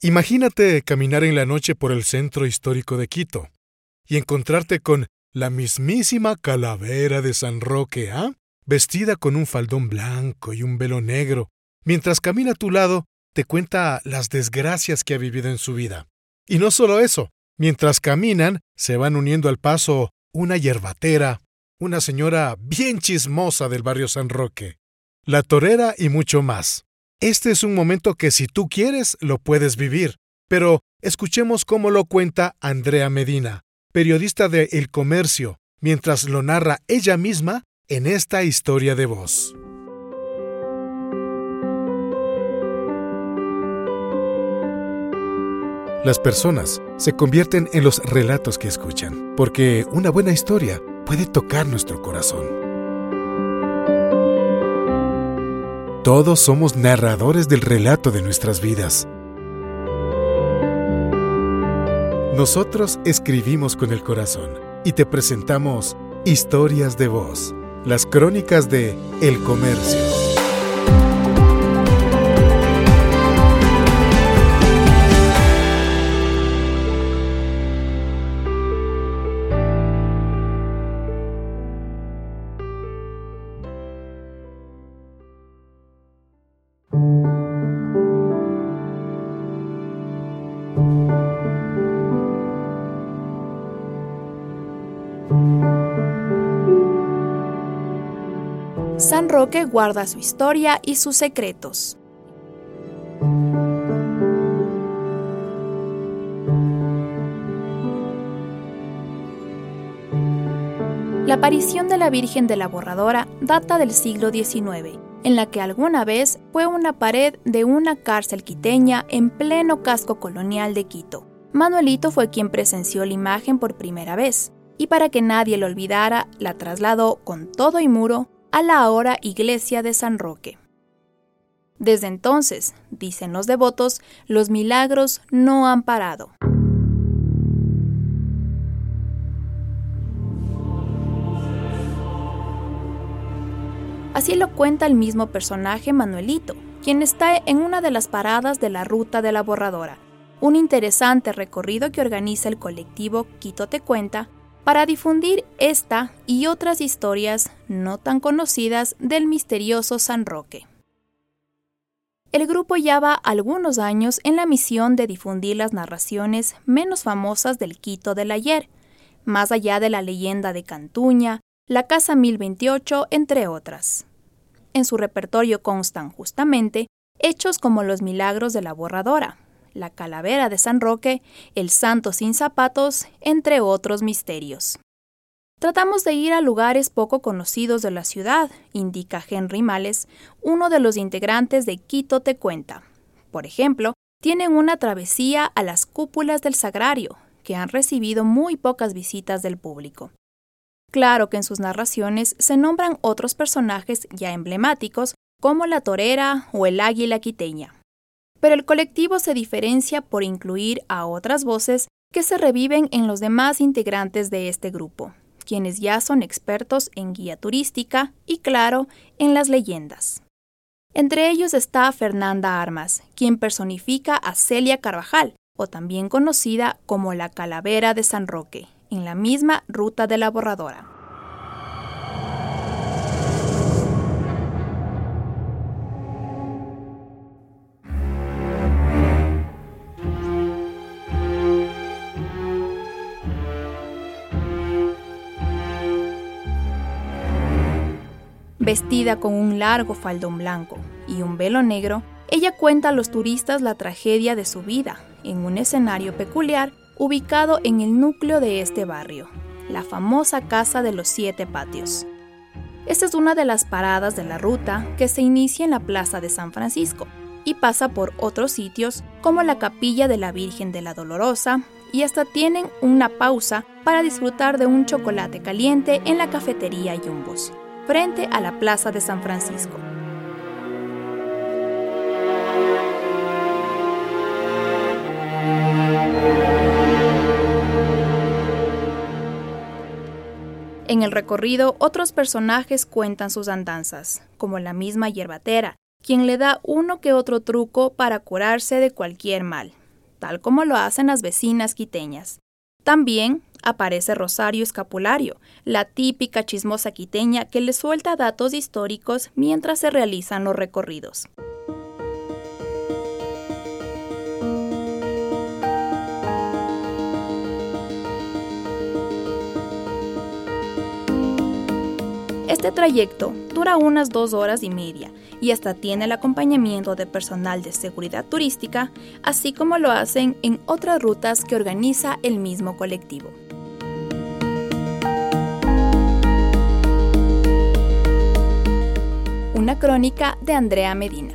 Imagínate caminar en la noche por el centro histórico de Quito y encontrarte con la mismísima calavera de San Roque, ¿ah? Vestida con un faldón blanco y un velo negro, mientras camina a tu lado, te cuenta las desgracias que ha vivido en su vida. Y no solo eso, mientras caminan, se van uniendo al paso una yerbatera, una señora bien chismosa del barrio San Roque, la torera y mucho más. Este es un momento que si tú quieres lo puedes vivir, pero escuchemos cómo lo cuenta Andrea Medina, periodista de El Comercio, mientras lo narra ella misma en esta historia de voz. Las personas se convierten en los relatos que escuchan, porque una buena historia puede tocar nuestro corazón. Todos somos narradores del relato de nuestras vidas. Nosotros escribimos con el corazón y te presentamos Historias de Voz, las crónicas de El Comercio. San Roque guarda su historia y sus secretos. La aparición de la Virgen de la Borradora data del siglo XIX, en la que alguna vez fue una pared de una cárcel quiteña en pleno casco colonial de Quito. Manuelito fue quien presenció la imagen por primera vez, y para que nadie lo olvidara, la trasladó con todo y muro a la ahora iglesia de San Roque. Desde entonces, dicen los devotos, los milagros no han parado. Así lo cuenta el mismo personaje Manuelito, quien está en una de las paradas de la ruta de la borradora, un interesante recorrido que organiza el colectivo Quito Te Cuenta para difundir esta y otras historias no tan conocidas del misterioso San Roque. El grupo lleva algunos años en la misión de difundir las narraciones menos famosas del Quito del ayer, más allá de la leyenda de Cantuña, la Casa 1028, entre otras. En su repertorio constan justamente hechos como los milagros de la borradora, la calavera de San Roque, el santo sin zapatos, entre otros misterios. Tratamos de ir a lugares poco conocidos de la ciudad, indica Henry Males, uno de los integrantes de Quito Te Cuenta. Por ejemplo, tienen una travesía a las cúpulas del Sagrario, que han recibido muy pocas visitas del público. Claro que en sus narraciones se nombran otros personajes ya emblemáticos, como la torera o el águila quiteña pero el colectivo se diferencia por incluir a otras voces que se reviven en los demás integrantes de este grupo, quienes ya son expertos en guía turística y, claro, en las leyendas. Entre ellos está Fernanda Armas, quien personifica a Celia Carvajal, o también conocida como la Calavera de San Roque, en la misma ruta de la borradora. Vestida con un largo faldón blanco y un velo negro, ella cuenta a los turistas la tragedia de su vida en un escenario peculiar ubicado en el núcleo de este barrio, la famosa Casa de los Siete Patios. Esta es una de las paradas de la ruta que se inicia en la Plaza de San Francisco y pasa por otros sitios como la Capilla de la Virgen de la Dolorosa y hasta tienen una pausa para disfrutar de un chocolate caliente en la cafetería Yumbos frente a la Plaza de San Francisco. En el recorrido, otros personajes cuentan sus andanzas, como la misma yerbatera, quien le da uno que otro truco para curarse de cualquier mal, tal como lo hacen las vecinas quiteñas. También aparece Rosario Escapulario, la típica chismosa quiteña que le suelta datos históricos mientras se realizan los recorridos. Este trayecto dura unas dos horas y media y hasta tiene el acompañamiento de personal de seguridad turística, así como lo hacen en otras rutas que organiza el mismo colectivo. Una crónica de Andrea Medina.